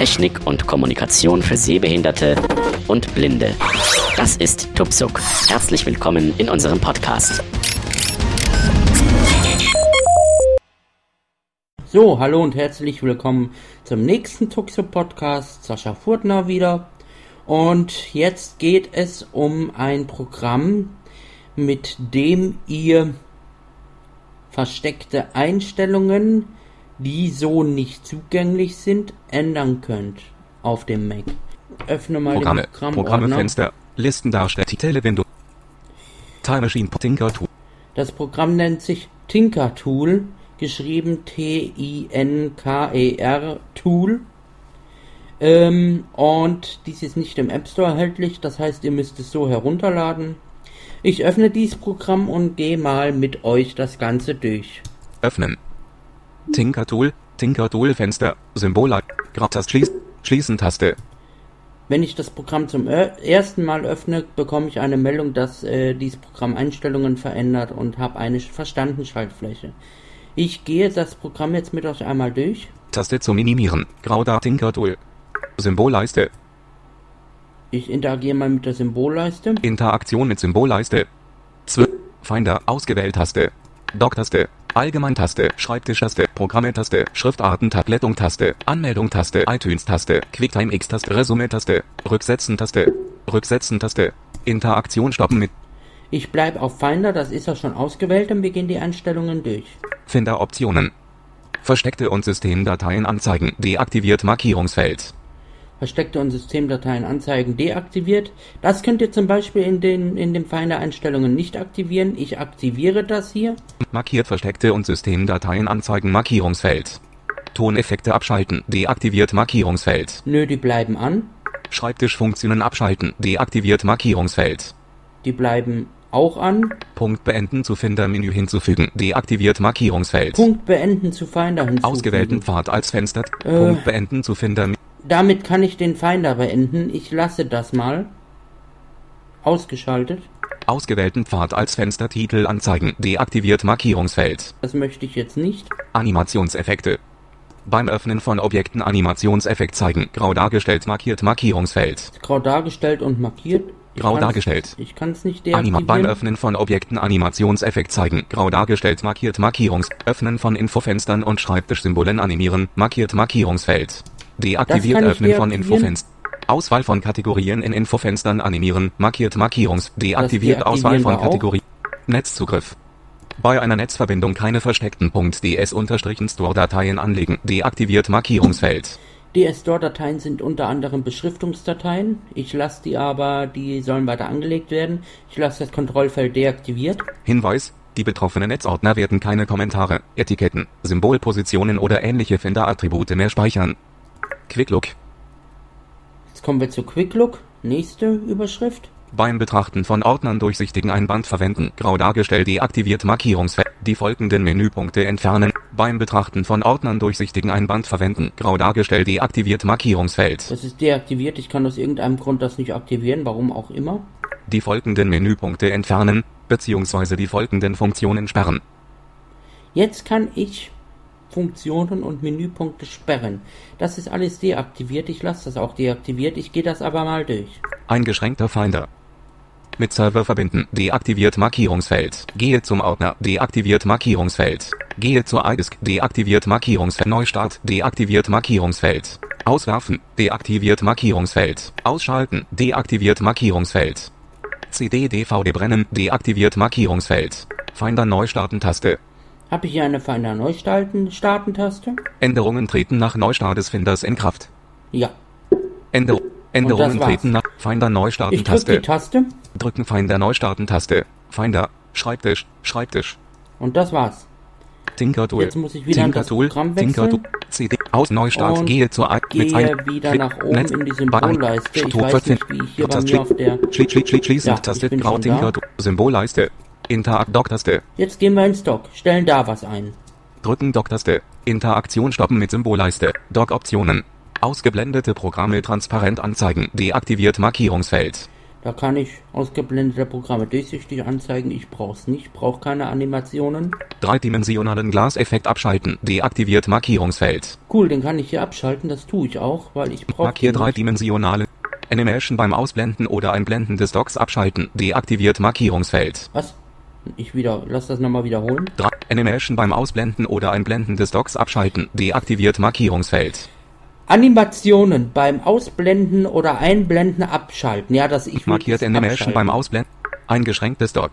Technik und Kommunikation für Sehbehinderte und Blinde. Das ist Tupsuk. Herzlich willkommen in unserem Podcast. So, hallo und herzlich willkommen zum nächsten Tuxo Podcast. Sascha Furtner wieder. Und jetzt geht es um ein Programm, mit dem ihr versteckte Einstellungen die so nicht zugänglich sind, ändern könnt auf dem Mac. Öffne mal Programme, den Programm Programme, Fenster, Listen darstellen, Titel, Window, Time Machine, Tinker Tool, Das Programm nennt sich Tinker Tool, geschrieben T-I-N-K-E-R Tool. Ähm, und dies ist nicht im App Store erhältlich, das heißt, ihr müsst es so herunterladen. Ich öffne dieses Programm und gehe mal mit euch das Ganze durch. öffnen. Tinker Tool, Tinker Tool Fenster, Symbol, Grabtaste schließen, schließen Taste, Wenn ich das Programm zum er- ersten Mal öffne, bekomme ich eine Meldung, dass äh, dieses Programm Einstellungen verändert und habe eine verstanden Schaltfläche. Ich gehe das Programm jetzt mit euch einmal durch. Taste zu minimieren, Grauda Tinker Tool, Symbolleiste, Ich interagiere mal mit der Symbolleiste. Interaktion mit Symbolleiste, 12, Finder, Ausgewählt-Taste, Dock-Taste, Allgemein-Taste, Schreibtisch-Taste, Programme-Taste, Schriftarten-Taste, Glättung-Taste, Anmeldung-Taste, iTunes-Taste, Quicktime-X-Taste, Resume-Taste, Rücksetzen-Taste, Rücksetzen-Taste, Interaktion stoppen mit Ich bleibe auf Finder, das ist ja schon ausgewählt und gehen die Einstellungen durch. Finder-Optionen. Versteckte und Systemdateien anzeigen, deaktiviert Markierungsfeld. Versteckte und Systemdateien anzeigen deaktiviert. Das könnt ihr zum Beispiel in den in dem Finder Einstellungen nicht aktivieren. Ich aktiviere das hier. Markiert versteckte und Systemdateien anzeigen Markierungsfeld. Toneffekte abschalten, deaktiviert Markierungsfeld. Nö, die bleiben an. Schreibtischfunktionen abschalten, deaktiviert Markierungsfeld. Die bleiben auch an. Punkt beenden zu Finder-Menü hinzufügen, deaktiviert Markierungsfeld. Punkt beenden zu Finder hinzufügen. Ausgewählten Pfad als Fenster. Äh. Punkt beenden zu Finder. Damit kann ich den Finder beenden. Ich lasse das mal. Ausgeschaltet. Ausgewählten Pfad als Fenstertitel anzeigen, deaktiviert Markierungsfeld. Das möchte ich jetzt nicht. Animationseffekte. Beim Öffnen von Objekten Animationseffekt zeigen, grau dargestellt markiert Markierungsfeld. Grau dargestellt und markiert. Ich Grau dargestellt. Ich kann es nicht Anima beim deaktivieren. Öffnen von Objekten Animationseffekt zeigen, grau dargestellt markiert Markierungs, Öffnen von Infofenstern und Schreibtischsymbolen animieren, markiert Markierungsfeld. Deaktiviert Öffnen von. Infofenstern. Auswahl von Kategorien in Infofenstern animieren, markiert Markierungs, deaktiviert Auswahl von. Kategorien. Netzzugriff. Bei einer Netzverbindung keine versteckten .ds-store-Dateien anlegen, deaktiviert Markierungsfeld. DS-Store-Dateien sind unter anderem Beschriftungsdateien. Ich lasse die aber, die sollen weiter angelegt werden. Ich lasse das Kontrollfeld deaktiviert. Hinweis, die betroffenen Netzordner werden keine Kommentare, Etiketten, Symbolpositionen oder ähnliche Finder-Attribute mehr speichern. Quicklook. Jetzt kommen wir zu Quicklook. Nächste Überschrift. Beim Betrachten von Ordnern durchsichtigen Einband verwenden, grau dargestellt deaktiviert Markierungsfeld. Die folgenden Menüpunkte entfernen. Beim Betrachten von Ordnern durchsichtigen Einband verwenden, grau dargestellt deaktiviert Markierungsfeld. Das ist deaktiviert. Ich kann aus irgendeinem Grund das nicht aktivieren, warum auch immer. Die folgenden Menüpunkte entfernen, beziehungsweise die folgenden Funktionen sperren. Jetzt kann ich Funktionen und Menüpunkte sperren. Das ist alles deaktiviert. Ich lasse das auch deaktiviert. Ich gehe das aber mal durch. Eingeschränkter Finder. Mit Server verbinden. Deaktiviert Markierungsfeld. Gehe zum Ordner. Deaktiviert Markierungsfeld. Gehe zur iDisk. Deaktiviert Markierungsfeld. Neustart. Deaktiviert Markierungsfeld. Auswerfen. Deaktiviert Markierungsfeld. Ausschalten. Deaktiviert Markierungsfeld. CD DVD brennen. Deaktiviert Markierungsfeld. Finder Neustarten-Taste. Habe ich hier eine Finder Neustarten Starten-Taste? Änderungen treten nach Neustart des Finders in Kraft. Ja. Änder Änderungen treten nach Finder Ich drücke Neustarten-Taste. die Taste Drücken Finder Neustarten-Taste. Finder, Schreibtisch, Schreibtisch. und das war's. Tinker Tool. Jetzt muss ich wieder in Tinker das. Programm wechseln. CD. Aus Neustart. Und Gehe zur I Gehe ein- wieder nach oben Netz- in die Symbolleiste. Ich weiß nicht, wie ich hier bei Taste- mir auf der... Schlie schlie schlie schließen. Ja, ich Taste. Grau schon Tinker da. Tool. Symbolleiste. Interact Dock-Taste. Jetzt gehen wir ins Dock. Stellen da was ein. Drücken Dock-Taste. Interaktion stoppen mit Symbolleiste. Dock-Optionen. Ausgeblendete Programme transparent anzeigen. Deaktiviert Markierungsfeld. Da kann ich ausgeblendete Programme durchsichtig anzeigen. Ich brauch's nicht, brauche keine Animationen. Dreidimensionalen Glaseffekt abschalten. Deaktiviert Markierungsfeld. Cool, den kann ich hier abschalten. Das tue ich auch, weil ich brauche. Markier dreidimensionale Animation beim Ausblenden oder Einblenden des Docks abschalten. Deaktiviert Markierungsfeld. Was? Ich wieder, lass das nochmal wiederholen. Animation beim Ausblenden oder Einblenden des Docks abschalten. Deaktiviert Markierungsfeld. Animationen beim Ausblenden oder Einblenden abschalten. Ja, das ich Markiert Animation abschalten. beim Ausblenden. Eingeschränktes Dock.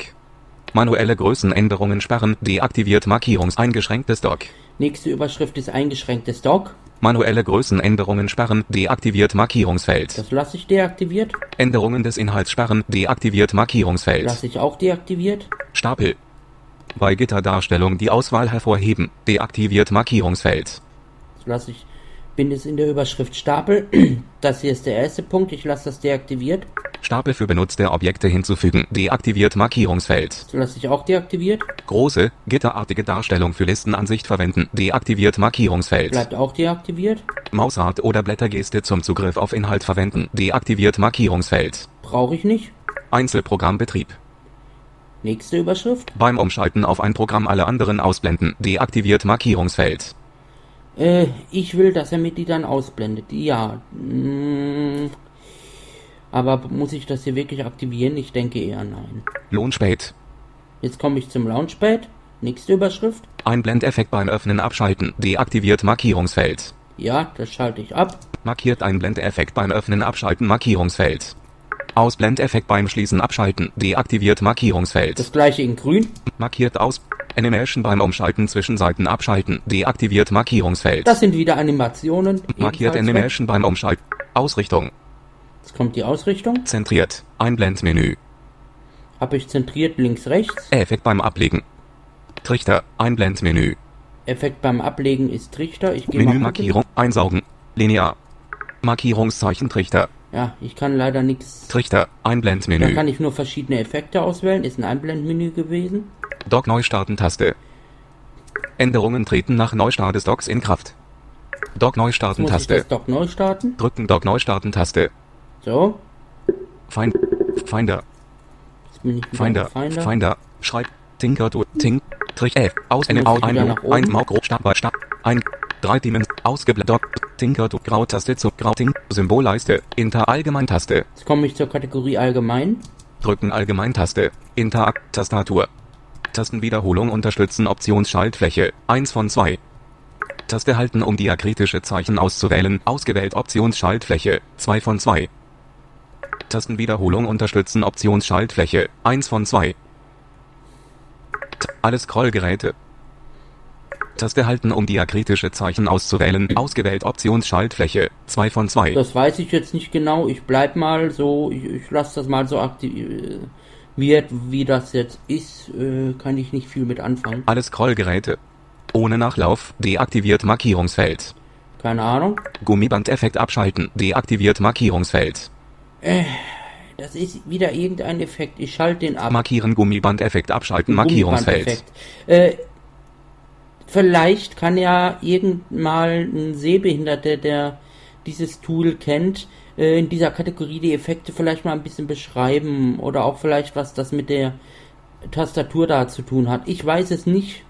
Manuelle Größenänderungen sperren. Deaktiviert Markierungs eingeschränktes Dock. Nächste Überschrift ist eingeschränktes Dock. Manuelle Größenänderungen sperren. Deaktiviert Markierungsfeld. Das lasse ich deaktiviert. Änderungen des Inhalts sperren. Deaktiviert Markierungsfeld. Lasse ich auch deaktiviert. Stapel. Bei Gitterdarstellung die Auswahl hervorheben. Deaktiviert Markierungsfeld. Das lasse ich. Bin es in der Überschrift Stapel. Das hier ist der erste Punkt. Ich lasse das deaktiviert. Stapel für benutzte Objekte hinzufügen. Deaktiviert Markierungsfeld. Das lasse ich auch deaktiviert. Große, gitterartige Darstellung für Listenansicht verwenden. Deaktiviert Markierungsfeld. Bleibt auch deaktiviert. Mausrad oder Blättergeste zum Zugriff auf Inhalt verwenden. Deaktiviert Markierungsfeld. Brauche ich nicht. Einzelprogrammbetrieb. Nächste Überschrift. Beim Umschalten auf ein Programm alle anderen ausblenden. Deaktiviert Markierungsfeld. Äh, ich will, dass er mir die dann ausblendet. Ja. mm, Aber muss ich das hier wirklich aktivieren? Ich denke eher nein. Lohnspät. Jetzt komme ich zum Launchpad. Nächste Überschrift. Einblendeffekt beim Öffnen abschalten. Deaktiviert Markierungsfeld. Ja, das schalte ich ab. Markiert Einblendeffekt beim Öffnen abschalten Markierungsfeld. Ausblendeffekt beim Schließen abschalten. Deaktiviert Markierungsfeld. Das gleiche in grün. Markiert aus. Animation beim Umschalten zwischen Seiten abschalten. Deaktiviert Markierungsfeld. Das sind wieder Animationen. Markiert ebenfalls weg. Animation beim Umschalten. Ausrichtung. Jetzt kommt die Ausrichtung. Zentriert. Einblendmenü. Habe ich zentriert links, rechts. Effekt beim Ablegen. Trichter. Einblendmenü. Effekt beim Ablegen ist Trichter. Ich gehe. Menümarkierung. Einsaugen. Linear. Markierungszeichen Trichter. Ja, ich kann leider nichts. Trichter. Da Einblendmenü. kann ich nur verschiedene Effekte auswählen. Ist ein Einblendmenü gewesen. Dock Neustarten Taste. Änderungen treten nach Neustart des Docks in Kraft. Dock Neustarten Muss ich Taste. das doch neu starten? Drücken Dock Neustarten Taste. So. Find, Finder. Finder. Finder. Finder. Schreib. Tinker du. Tink. Trich F. Aus eine Au ich wieder ein ein Mau groß Stab bei Stab. Ein. Drei Dimens. Ausgeblättert. Tinker. Grautaste zu Grauting. Symbolleiste. Inter Allgemeintaste. Jetzt komme ich zur Kategorie Allgemein. Drücken Allgemeintaste. Interak. Tastatur. Tastenwiederholung unterstützen Optionsschaltfläche. 1 von 2. Taste halten um diakritische Zeichen auszuwählen. Ausgewählt Optionsschaltfläche. 2 von 2. Tastenwiederholung unterstützen Optionsschaltfläche. 1 von 2. T alle Scrollgeräte. Taste halten um diakritische Zeichen auszuwählen. Ausgewählt Optionsschaltfläche. 2 von 2. Das weiß ich jetzt nicht genau. Ich bleib mal so. Ich, ich lasse das mal so aktiviert. Wie das jetzt ist, äh, kann ich nicht viel mit anfangen. Alle Scrollgeräte. Ohne Nachlauf. Deaktiviert Markierungsfeld. Keine Ahnung. Gummibandeffekt abschalten. Deaktiviert Markierungsfeld. Das ist wieder irgendein Effekt. Ich schalte den ab. Markieren Gummibandeffekt abschalten Markierungsfeld. Äh, vielleicht kann ja irgendmal ein Sehbehinderter, der dieses Tool kennt, äh, in dieser Kategorie die Effekte vielleicht mal ein bisschen beschreiben oder auch vielleicht was das mit der Tastatur da zu tun hat. Ich weiß es nicht,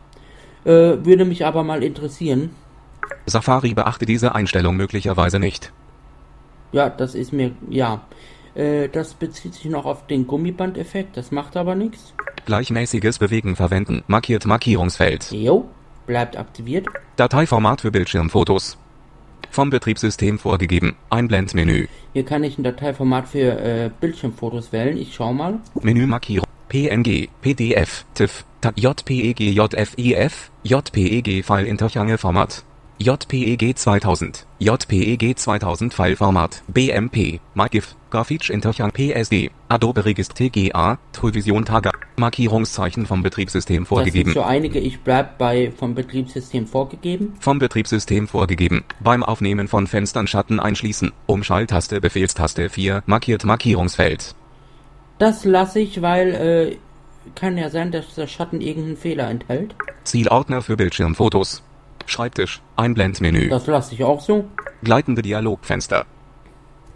äh, würde mich aber mal interessieren. Safari beachte diese Einstellung möglicherweise nicht. Ja, das ist mir, ja. Äh, das bezieht sich noch auf den Gummibandeffekt, das macht aber nichts. Gleichmäßiges Bewegen verwenden. Markiert Markierungsfeld. Jo, bleibt aktiviert. Dateiformat für Bildschirmfotos. Vom Betriebssystem vorgegeben. Einblendmenü. Hier kann ich ein Dateiformat für äh, Bildschirmfotos wählen. Ich schau mal. Menümarkierung. PNG, PDF, TIFF, TAC, JPEG, JFIF, JPEG File Interchange Format. JPEG 2000, JPEG 2000 Fileformat, BMP, MyGIF, Graphics Interchange PSD, Adobe Register TGA, Toolvision Taga, Markierungszeichen vom Betriebssystem Das vorgegeben. sind so einige. Ich bleib bei vom Betriebssystem vorgegeben. Vom Betriebssystem vorgegeben. Beim Aufnehmen von Fenstern Schatten einschließen. Umschalttaste Befehlstaste 4. Markiert Markierungsfeld. Das lasse ich, weil äh, kann ja sein, dass der Schatten irgendeinen Fehler enthält. Zielordner für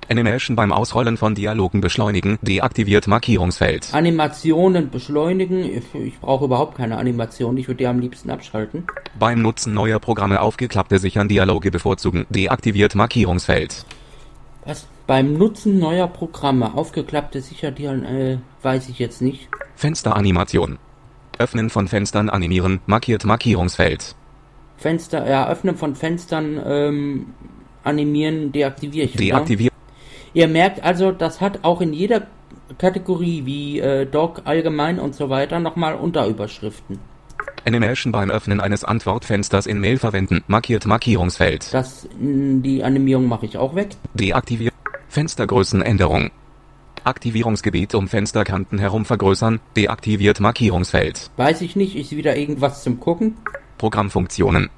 Animation beim Ausrollen von Dialogen beschleunigen. Deaktiviert Markierungsfeld. Animationen beschleunigen. Ich, ich brauche überhaupt keine Animation. Ich würde die am liebsten abschalten. Beim Nutzen neuer Programme aufgeklappte sichern Dialoge bevorzugen. Deaktiviert Markierungsfeld. Was? Beim Nutzen neuer Programme aufgeklappte sicher die äh, weiß ich jetzt nicht. Fensteranimation. Öffnen von Fenstern animieren. Markiert Markierungsfeld. Fenster, ja, Öffnen von Fenstern ähm, animieren, deaktiviere ich. wieder. Deaktiviert. Ihr merkt also, das hat auch in jeder Kategorie wie äh, Doc allgemein und so weiter nochmal Unterüberschriften. Animation beim Öffnen eines Antwortfensters in Mail verwenden. Markiert Markierungsfeld. Das, die Animierung mache ich auch weg. Deaktiviert. Fenstergrößenänderung. Aktivierungsgebiet um Fensterkanten herum vergrößern. Deaktiviert Markierungsfeld. Weiß ich nicht, ist wieder irgendwas zum Gucken. Programmfunktionen.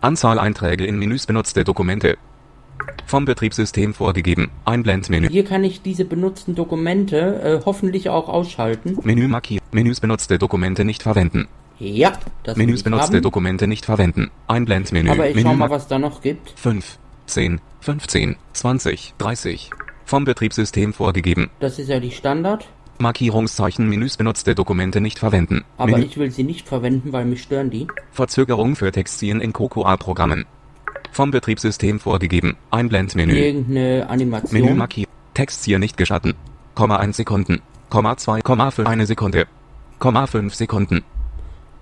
Anzahl Einträge in Menüs benutzte Dokumente. Vom Betriebssystem vorgegeben. Einblendmenü. Hier kann ich diese benutzten Dokumente äh, hoffentlich auch ausschalten. Menü markieren. Menüs benutzte Dokumente nicht verwenden. Ja, das Menüs benutzte haben. Dokumente nicht verwenden. Einblendmenü. Aber ich Menü schau mal, was da noch gibt. 5, 10, 15, 20, 30. Vom Betriebssystem vorgegeben. Das ist ja die Standard. Markierungszeichen Menüs benutzte Dokumente nicht verwenden. Aber Menü ich will sie nicht verwenden, weil mich stören die. Verzögerung für Textziehen in Cocoa-Programmen. Vom Betriebssystem vorgegeben. Einblendmenü. Irgendeine Animation. Menü markieren. Textziehen nicht gestatten. Komma 1 Sekunden. Komma 2, Komma 5 eine Sekunde. Komma 5 Sekunden.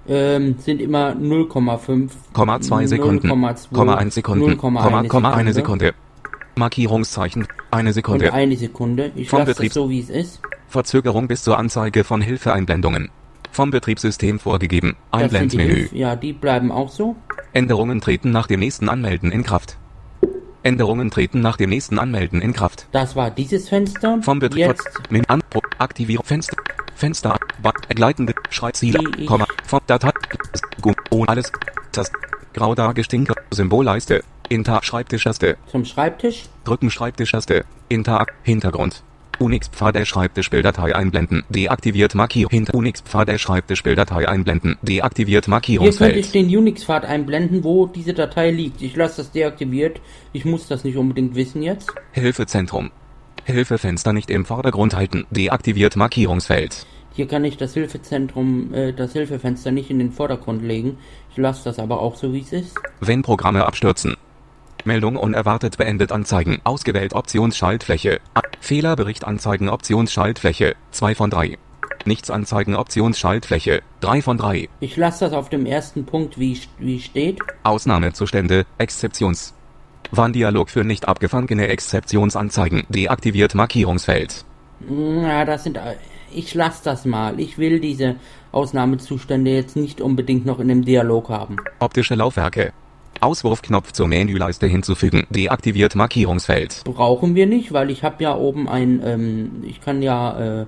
ähm, sind immer 0,5. Komma 2 Sekunden. 0,2, Komma 1 Sekunden. 0,1 Komma, Komma eine Sekunde. Markierungszeichen. Eine Und Sekunde. eine Sekunde. Ich Vom lasse es so, wie es ist. Verzögerung bis zur Anzeige von Hilfeeinblendungen. Vom Betriebssystem vorgegeben. Das Einblendmenü. Ja, die bleiben auch so. Änderungen treten nach dem nächsten Anmelden in Kraft. Änderungen treten nach dem nächsten Anmelden in Kraft. Das war dieses Fenster. Vom Betrieb. Jetzt an. Aktivierung. Fenster. Fenster. Ba gleitende. Schreibziele. Komma. Vom Datei. Gum. Oh, alles. Tast. Grau dargestinker. Symbolleiste. Inter. Schreibtischtaste. zum Schreibtisch. Drücken Schreibtischtaste. Interak. Hintergrund. Unix-Pfad der Schreibtischbilddatei einblenden. Deaktiviert Markierung. Hinter Unix-Pfad der Schreibtischbilddatei einblenden. Deaktiviert Hier könnte ich den Unix-Pfad einblenden, wo diese Datei liegt. Ich lasse das deaktiviert. Ich muss das nicht unbedingt wissen jetzt. Hilfezentrum. Hilfefenster nicht im Vordergrund halten. Deaktiviert Markierungsfeld. Hier kann ich das Hilfezentrum, äh, das Hilfefenster nicht in den Vordergrund legen. Ich lasse das aber auch so, wie es ist. Wenn Programme abstürzen. Meldung unerwartet beendet anzeigen. Ausgewählt Optionsschaltfläche. Fehlerbericht anzeigen Optionsschaltfläche. 2 von 3. Nichts anzeigen Optionsschaltfläche. 3 von 3. Ich lasse das auf dem ersten Punkt, wie, wie steht. Ausnahmezustände, Exzeptions. Warndialog für nicht abgefangene Exzeptionsanzeigen. Deaktiviert Markierungsfeld. Ja, das sind. äh, Ich lasse das mal. Ich will diese Ausnahmezustände jetzt nicht unbedingt noch in dem Dialog haben. Optische Laufwerke. Auswurfknopf zur Menüleiste hinzufügen. Deaktiviert Markierungsfeld. Brauchen wir nicht, weil ich habe ja oben ein. Ähm, ich kann ja äh,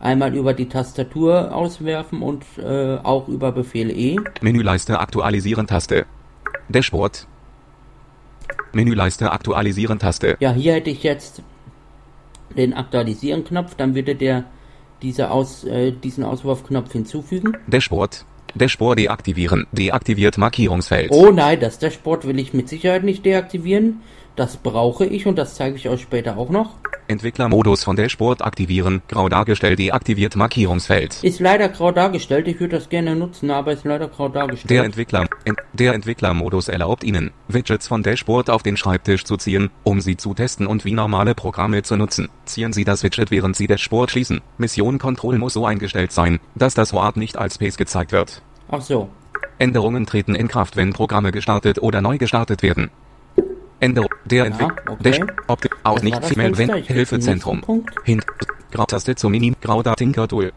einmal über die Tastatur auswerfen und äh, auch über Befehl E. Menüleiste aktualisieren Taste. Dashboard. Menüleiste aktualisieren Taste. Ja, hier hätte ich jetzt den Aktualisieren-Knopf, dann würde der diese Aus, äh, diesen Auswurfknopf hinzufügen. Dashboard. Dashboard deaktivieren. Deaktiviert Markierungsfeld. Oh nein, das Dashboard will ich mit Sicherheit nicht deaktivieren. Das brauche ich und das zeige ich euch später auch noch. Entwicklermodus von Dashboard aktivieren. Grau dargestellt deaktiviert Markierungsfeld. Ist leider grau dargestellt, ich würde das gerne nutzen, aber ist leider grau dargestellt. Der Entwickler, ent, der Entwicklermodus erlaubt Ihnen, Widgets von Dashboard auf den Schreibtisch zu ziehen, um sie zu testen und wie normale Programme zu nutzen. Ziehen Sie das Widget während Sie Dashboard schließen. Mission Control muss so eingestellt sein, dass das Wort nicht als Pace gezeigt wird. Ach so. Änderungen treten in Kraft, wenn Programme gestartet oder neu gestartet werden. Änderung der Entwickler. okay. Dash, Opti aus nicht Female wenn Hilfezentrum. Hint Grautaste zum Minim Grauda Tinker Tool.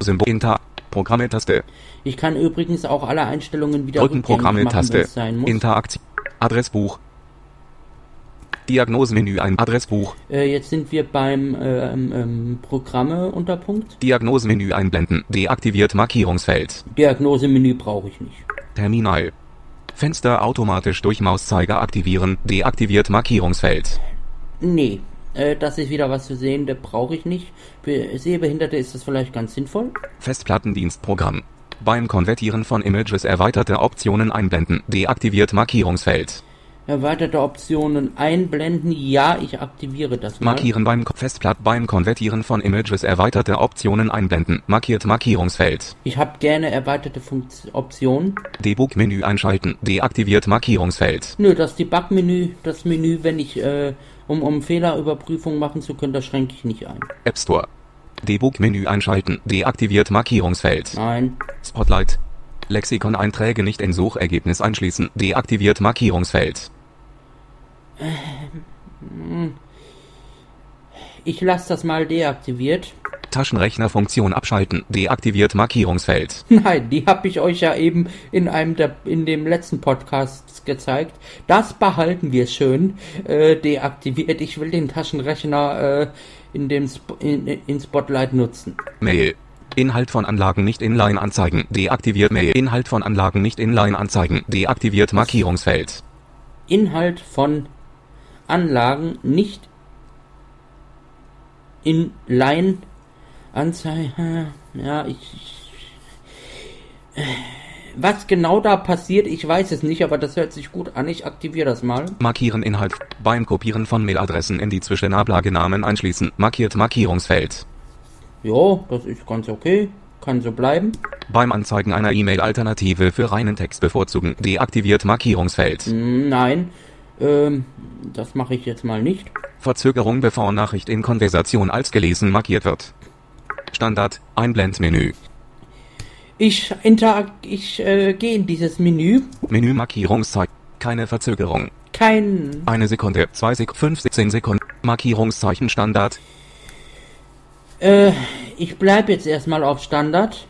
Symbol Inter Programme-Taste. Ich kann übrigens auch alle Einstellungen wieder Drücken Programme-Taste. wenn's sein muss. Interaktion. Adressbuch. Diagnosemenü ein Adressbuch. Äh, jetzt sind wir beim ähm, ähm, Programme Unterpunkt. Diagnosemenü einblenden. Deaktiviert Markierungsfeld. Diagnosemenü brauche ich nicht. Terminal. Fenster automatisch durch Mauszeiger aktivieren. Deaktiviert Markierungsfeld. Nee, äh, das ist wieder was zu sehen, das brauche ich nicht. Für Sehbehinderte ist das vielleicht ganz sinnvoll. Festplattendienstprogramm. Beim Konvertieren von Images erweiterte Optionen einblenden. Deaktiviert Markierungsfeld. Erweiterte Optionen einblenden. Ja, ich aktiviere das mal. Markieren beim Festplatt beim Konvertieren von Images erweiterte Optionen einblenden. Markiert Markierungsfeld. Ich habe gerne erweiterte Funkt Optionen. Debug-Menü einschalten. Deaktiviert Markierungsfeld. Nö, das Debug-Menü, das Menü, wenn ich, äh, um, um Fehlerüberprüfung machen zu können, das schränke ich nicht ein. App Store. Debug-Menü einschalten. Deaktiviert Markierungsfeld. Nein. Spotlight. Lexikon-Einträge nicht in Suchergebnis einschließen. Deaktiviert Markierungsfeld. Ich lasse das mal deaktiviert. Taschenrechnerfunktion abschalten. Deaktiviert Markierungsfeld. Nein, die habe ich euch ja eben in einem der in dem letzten Podcast gezeigt. Das behalten wir schön äh, deaktiviert. Ich will den Taschenrechner äh, in dem Sp in, in Spotlight nutzen. Mail. Inhalt von Anlagen nicht inline anzeigen. Deaktiviert Mail. Inhalt von Anlagen nicht inline anzeigen. Deaktiviert Markierungsfeld. Inhalt von Anlagen nicht in Line Anzeige. Ja, ich. Was genau da passiert, ich weiß es nicht, aber das hört sich gut an. Ich aktiviere das mal. Markieren Inhalt. Beim Kopieren von Mailadressen in die Zwischenablagenamen einschließen. Markiert Markierungsfeld. Jo, das ist ganz okay. Kann so bleiben. Beim Anzeigen einer E-Mail-Alternative für reinen Text bevorzugen. Deaktiviert Markierungsfeld. Hm, Nein, ähm, das mache ich jetzt mal nicht. Verzögerung bevor Nachricht in Konversation als gelesen markiert wird. Standard. Einblendmenü. Ich interag ich äh, gehe in dieses Menü. Menü Markierungszeichen. Keine Verzögerung. Kein. Eine Sekunde, zwei Sek 15 Sekunden. Markierungszeichen Standard. Äh, ich bleibe jetzt erstmal auf Standard.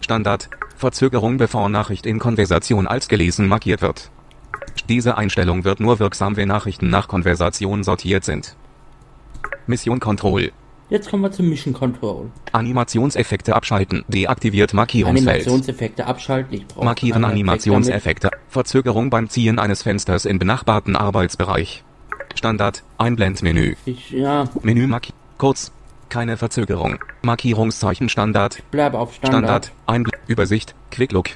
Standard. Verzögerung bevor Nachricht in Konversation als gelesen markiert wird. Diese Einstellung wird nur wirksam, wenn Nachrichten nach Konversation sortiert sind. Mission Control. Jetzt kommen wir zum Mission Control. Animationseffekte abschalten. Deaktiviert Markierungsfeld. Animationseffekte abschalten. Ich brauche Markieren Animationseffekte. Verzögerung beim Ziehen eines Fensters in benachbarten Arbeitsbereich. Standard. Einblendmenü. Ich, ja, Menü marki Kurz. Keine Verzögerung. Markierungszeichen Standard. bleibe auf Standard. Standard. Einbl Übersicht. Quick Look.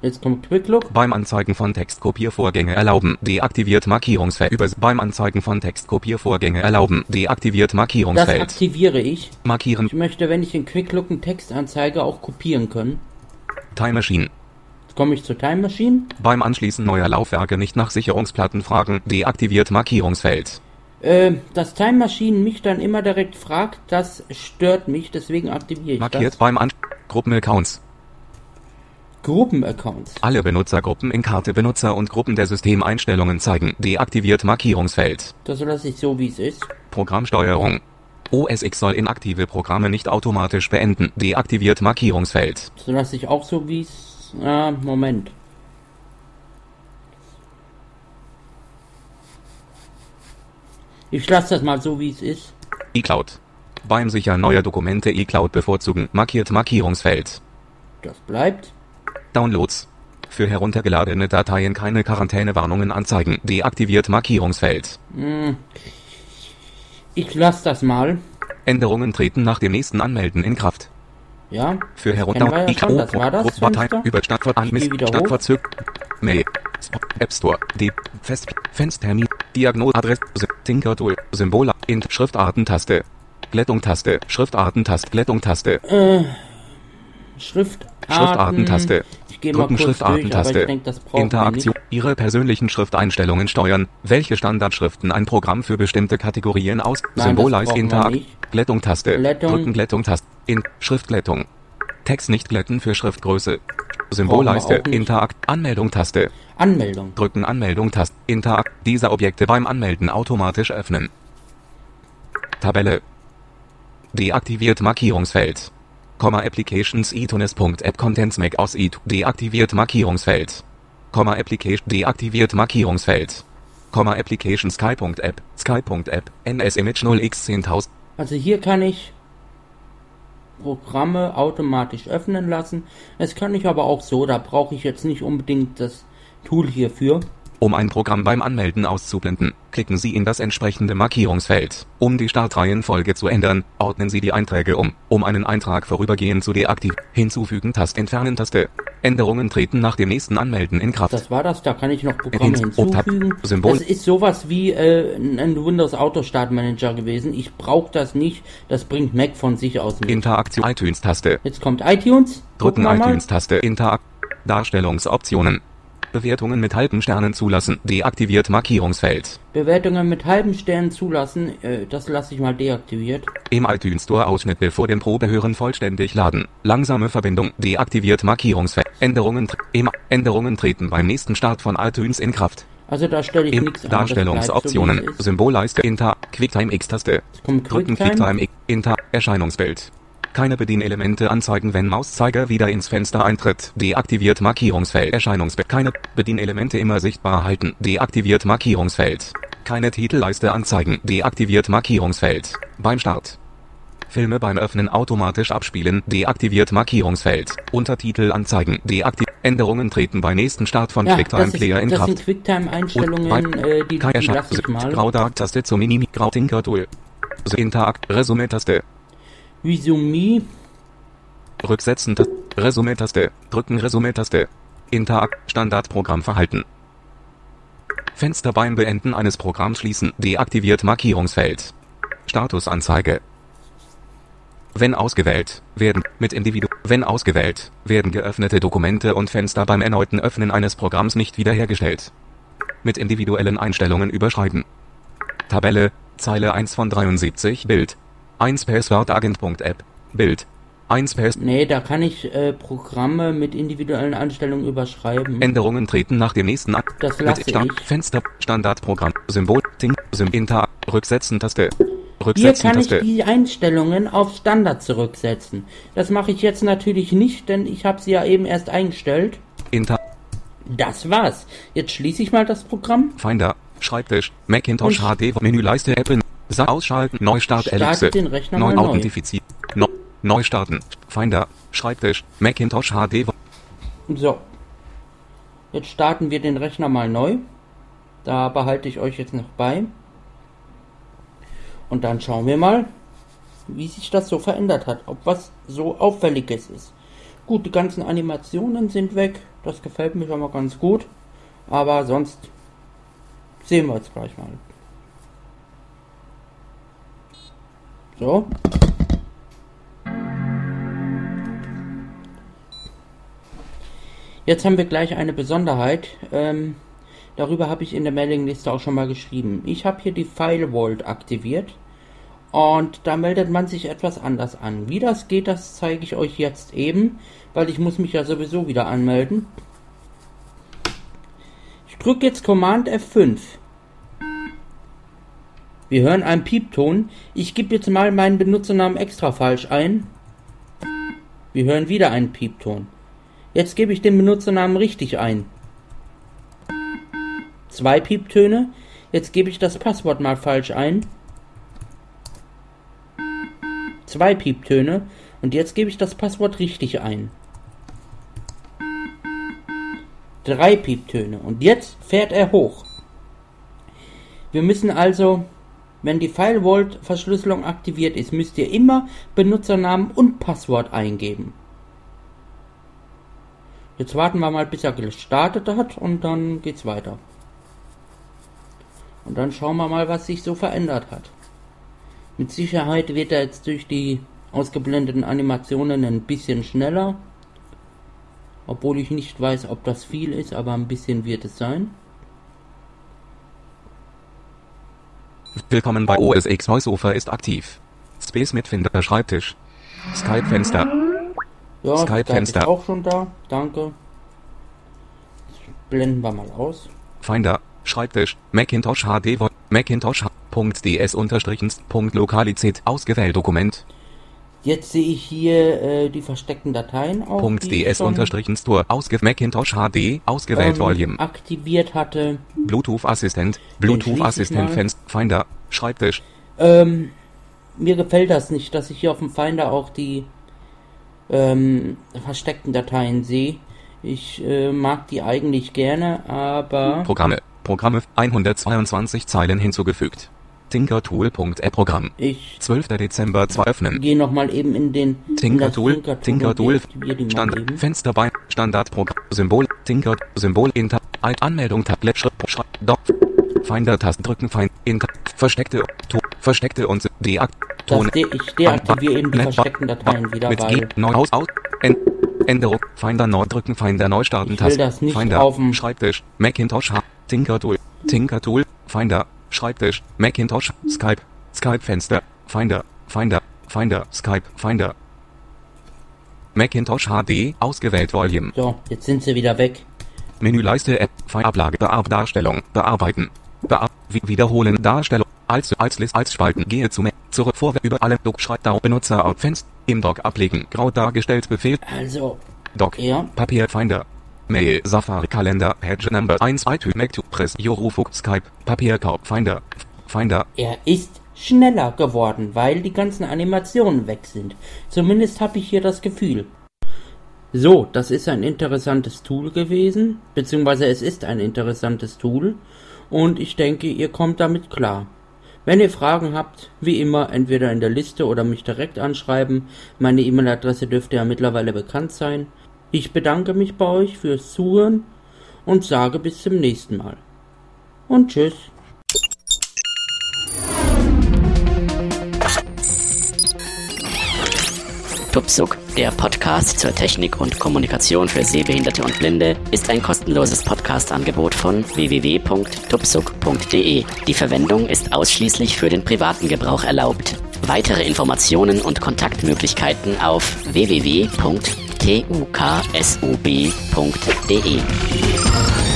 Jetzt kommt Quick Look. Beim Anzeigen von Textkopiervorgänge erlauben. Deaktiviert Markierungsfeld. Beim Anzeigen von Textkopiervorgänge erlauben. Deaktiviert Das Markierungsfeld. aktiviere ich. Markieren. Ich möchte, wenn ich in Quick Look einen Text anzeige, auch kopieren können. Time Machine. Jetzt komme ich zur Time Machine. Beim Anschließen neuer Laufwerke nicht nach Sicherungsplatten fragen. Deaktiviert Markierungsfeld. Äh, dass Time Machine mich dann immer direkt fragt, das stört mich, deswegen aktiviere ich Markiert das. beim An Gruppenaccounts. Gruppenaccounts. Alle Benutzergruppen in Karte Benutzer und Gruppen der Systemeinstellungen zeigen. Deaktiviert Markierungsfeld. Das lasse ich so, wie es ist. Programmsteuerung. OS X soll inaktive Programme nicht automatisch beenden. Deaktiviert Markierungsfeld. Das lasse ich auch so, wie es... Ah, Moment. Ich lasse das mal so, wie es ist. iCloud. Beim Sichern neuer Dokumente iCloud bevorzugen. Markiert Markierungsfeld. Das bleibt. Downloads. Für heruntergeladene Dateien keine Quarantänewarnungen anzeigen. Deaktiviert Markierungsfeld. Ich lasse das mal. Änderungen treten nach dem nächsten Anmelden in Kraft. Ja. Für herunter ja schon, das war das über Stadtver an Ich geh wieder hoch. Stadtverzug Mail App Store D Fest Fenstermin Diagnose Adresse Tinkertool Symbol Int Schriftartentaste Glättungtaste Schriftartentaste Glättungtaste Schriftarten. Schriftartentaste. Drücken Schriftartentaste Interaktion. Ihre persönlichen Schrifteinstellungen steuern. Welche Standardschriften ein Programm für bestimmte Kategorien aus? Symbolize brauchen wir Interakt nicht. Glättungtaste Glättung. Drücken Glättungtaste in Schriftglättung Text nicht glätten für Schriftgröße Symbolleiste. Interakt Anmeldung Taste Anmeldung. Drücken Anmeldung Taste Interakt diese Objekte beim Anmelden automatisch öffnen. Tabelle. Deaktiviert Markierungsfeld. Komma Applications iTunes.app Contents Mac aus it Deaktiviert Markierungsfeld. Komma Application deaktiviert Markierungsfeld. Komma Application Sky.app Sky.app NS Image 0x10000 Also hier kann ich Programme automatisch öffnen lassen. Das kann ich aber auch so, da brauche ich jetzt nicht unbedingt das Tool hierfür. Um ein Programm beim Anmelden auszublenden, klicken Sie in das entsprechende Markierungsfeld. Um die Startreihenfolge zu ändern, ordnen Sie die Einträge um. Um einen Eintrag vorübergehend zu deaktivieren, hinzufügen Taste Entfernen Taste. Änderungen treten nach dem nächsten Anmelden in Kraft. Das war das, da kann ich noch Programme hinzufügen. Symbol- Das ist sowas wie äh, ein Windows Auto Start Manager gewesen. Ich brauche das nicht, das bringt Mac von sich aus mit. Interaktion iTunes Taste. Jetzt kommt iTunes. Drücken iTunes Taste. Interakt. Darstellungsoptionen. Bewertungen mit halben Sternen zulassen. Deaktiviert Markierungsfeld. Bewertungen mit halben Sternen zulassen, äh, das lasse ich mal deaktiviert. Im iTunes Store Ausschnitt bevor dem Probehören vollständig laden. Langsame Verbindung. Deaktiviert Markierungsfeld. Änderungen, im, Änderungen treten beim nächsten Start von iTunes in Kraft. Also da stelle ich nichts Darstellungsoptionen. so. Symbolleiste Inter. QuickTime X-Taste. Drücken QuickTime. Inter. Erscheinungsbild. Keine Bedienelemente anzeigen, wenn Mauszeiger wieder ins Fenster eintritt. Deaktiviert Markierungsfeld. Erscheinungsbild. Keine Bedienelemente immer sichtbar halten. Deaktiviert Markierungsfeld. Keine Titelleiste anzeigen. Deaktiviert Markierungsfeld. Beim Start. Filme beim Öffnen automatisch abspielen. Deaktiviert Markierungsfeld. Untertitel anzeigen. Deaktiviert. Änderungen treten bei nächsten Start von Ja, QuickTime das, ist, Player in das Kraft. sind Quicktime-Einstellungen, äh, die, die lasse ich mal. Graudark-Taste zum Minimi Grautinker-Tool. Interakt Resumé-Taste. Resumee, Rücksetzen Taste. Resumé-Taste. Drücken Resumé-Taste. Interakt Standardprogramm verhalten. Fenster beim Beenden eines Programms schließen. Deaktiviert Markierungsfeld. Statusanzeige. Wenn ausgewählt, werden mit Individu wenn ausgewählt, werden geöffnete Dokumente und Fenster beim erneuten Öffnen eines Programms nicht wiederhergestellt. Mit individuellen Einstellungen überschreiben. Tabelle, Zeile 1 von 73 Bild. 1 Passwortagent.app. Bild. 1 Pass nee, da kann ich äh, Programme mit individuellen Einstellungen überschreiben. Änderungen treten nach dem nächsten Akt. Das Mit lasse Start, ich. Fenster, Standardprogramm, Symbol, Ting, Sim, Inter, Rücksetzen Taste. Hier Rücksetzen kann ich Taste. die Einstellungen auf Standard zurücksetzen. Das mache ich jetzt natürlich nicht, denn ich habe sie ja eben erst eingestellt. Inter, Das war's. Jetzt schließe ich mal das Programm. Finder, Schreibtisch, Macintosh HD, Menüleiste Apple, Sa ausschalten, Neustart Ellipse. den Rechner Neu neu. authentifizieren. No, neu starten. Finder, Schreibtisch, Macintosh HD. So. Jetzt starten wir den Rechner mal neu. Da behalte ich euch jetzt noch bei. Und dann schauen wir mal, wie sich das so verändert hat. Ob was so auffälliges ist. Gut, die ganzen Animationen sind weg. Das gefällt mir schon mal ganz gut. Aber sonst sehen wir jetzt gleich mal. So. Jetzt haben wir gleich eine Besonderheit. Ähm, darüber habe ich in der Mailingliste auch schon mal geschrieben. Ich habe hier die File Vault aktiviert. Und da meldet man sich etwas anders an. Wie das geht, das zeige ich euch jetzt eben, weil ich muss mich ja sowieso wieder anmelden. Ich drücke jetzt Command F5. Wir hören einen Piepton. Ich gebe jetzt mal meinen Benutzernamen extra falsch ein. Wir hören wieder einen Piepton. Jetzt gebe ich den Benutzernamen richtig ein. Zwei Pieptöne. Jetzt gebe ich das Passwort mal falsch ein. Zwei Pieptöne. Und jetzt gebe ich das Passwort richtig ein. Drei Pieptöne. Und jetzt fährt er hoch. Wir müssen also, wenn die File Vault Verschlüsselung aktiviert ist, müsst ihr immer Benutzernamen und Passwort eingeben. Jetzt warten wir mal, bis er gestartet hat und dann geht's weiter. Und dann schauen wir mal, was sich so verändert hat. Mit Sicherheit wird er jetzt durch die ausgeblendeten Animationen ein bisschen schneller. Obwohl ich nicht weiß, ob das viel ist, aber ein bisschen wird es sein. Willkommen bei OS X VoiceOver ist aktiv. Space Mitfinder Schreibtisch. Skype Fenster. Ja, Skype Fenster. ist auch schon da. Danke. Blenden wir mal aus. Finder. Schreibtisch. Macintosh HD. Macintosh. .ds unterstrichen Punkt Lokalizität ausgewählt Dokument. Jetzt sehe ich hier äh, die versteckten Dateien auch. Punkt die ich ds schon, unterstrichen Store ausge Macintosh HD ausgewählt ähm, Volume. aktiviert hatte. Bluetooth Assistent. Bluetooth Assistent. Fenster. Finder. Schreibtisch. Ähm, mir gefällt das nicht, dass ich hier auf dem Finder auch die ähm, versteckten Dateien sehe. Ich äh, mag die eigentlich gerne, aber Programme. Programme 122 Zeilen hinzugefügt. Tinkertool.app-Programm. Ich 12. Dezember 2 öffnen. gehe nochmal eben in den in Tinkertool, Tinkertool, mal Stand, eben. Fenster bei, Standardprogramm, Symbol, Tinker, Symbol, Inter, Alt, Anmeldung, Tablet, Schritt, Doc, Finder, Tasten drücken, Find, in, versteckte, to, versteckte und deakt, Ton, de ich deaktiviere eben die versteckten Dateien wieder, mit weil neu aus, aus, en, Änderung, Finder neu drücken, Finder neu starten, Taste, Finder, Schreibtisch, Macintosh, Tinkertool, Tinkertool, Finder, Schreibtisch, Macintosh, Skype, Skype Fenster, Finder, Finder, Finder, Skype, Finder. Macintosh HD, ausgewählt Volume. so, jetzt sind sie wieder weg. Menüleiste App, Ablage, Bearb Darstellung, bearbeiten. Bear wi- wiederholen. Darstellung. Als, als List, als Spalten, gehe zu zurück, vor, über alle, Doc, schreibt da, Benutzer, Fenster, im Doc ablegen, grau dargestellt, Befehl, Also, Doc, ja, Papier, Finder. Mail, Safari, Kalender, Page Number 1, iTunes, Mac Press, Jorufuk, Skype, Papierkorb, Finder, Finder, er ist schneller geworden, weil die ganzen Animationen weg sind. Zumindest habe ich hier das Gefühl. So, das ist ein interessantes Tool gewesen, beziehungsweise es ist ein interessantes Tool und ich denke, ihr kommt damit klar. Wenn ihr Fragen habt, wie immer, entweder in der Liste oder mich direkt anschreiben. Meine E-Mail-Adresse dürfte ja mittlerweile bekannt sein. Ich bedanke mich bei euch fürs Zuhören und sage bis zum nächsten Mal. Und tschüss. Tupsuk, der Podcast zur Technik und Kommunikation für Sehbehinderte und Blinde, ist ein kostenloses Podcast-Angebot von www.tupsuk.de. Die Verwendung ist ausschließlich für den privaten Gebrauch erlaubt. Weitere Informationen und Kontaktmöglichkeiten auf www.tuksub.de.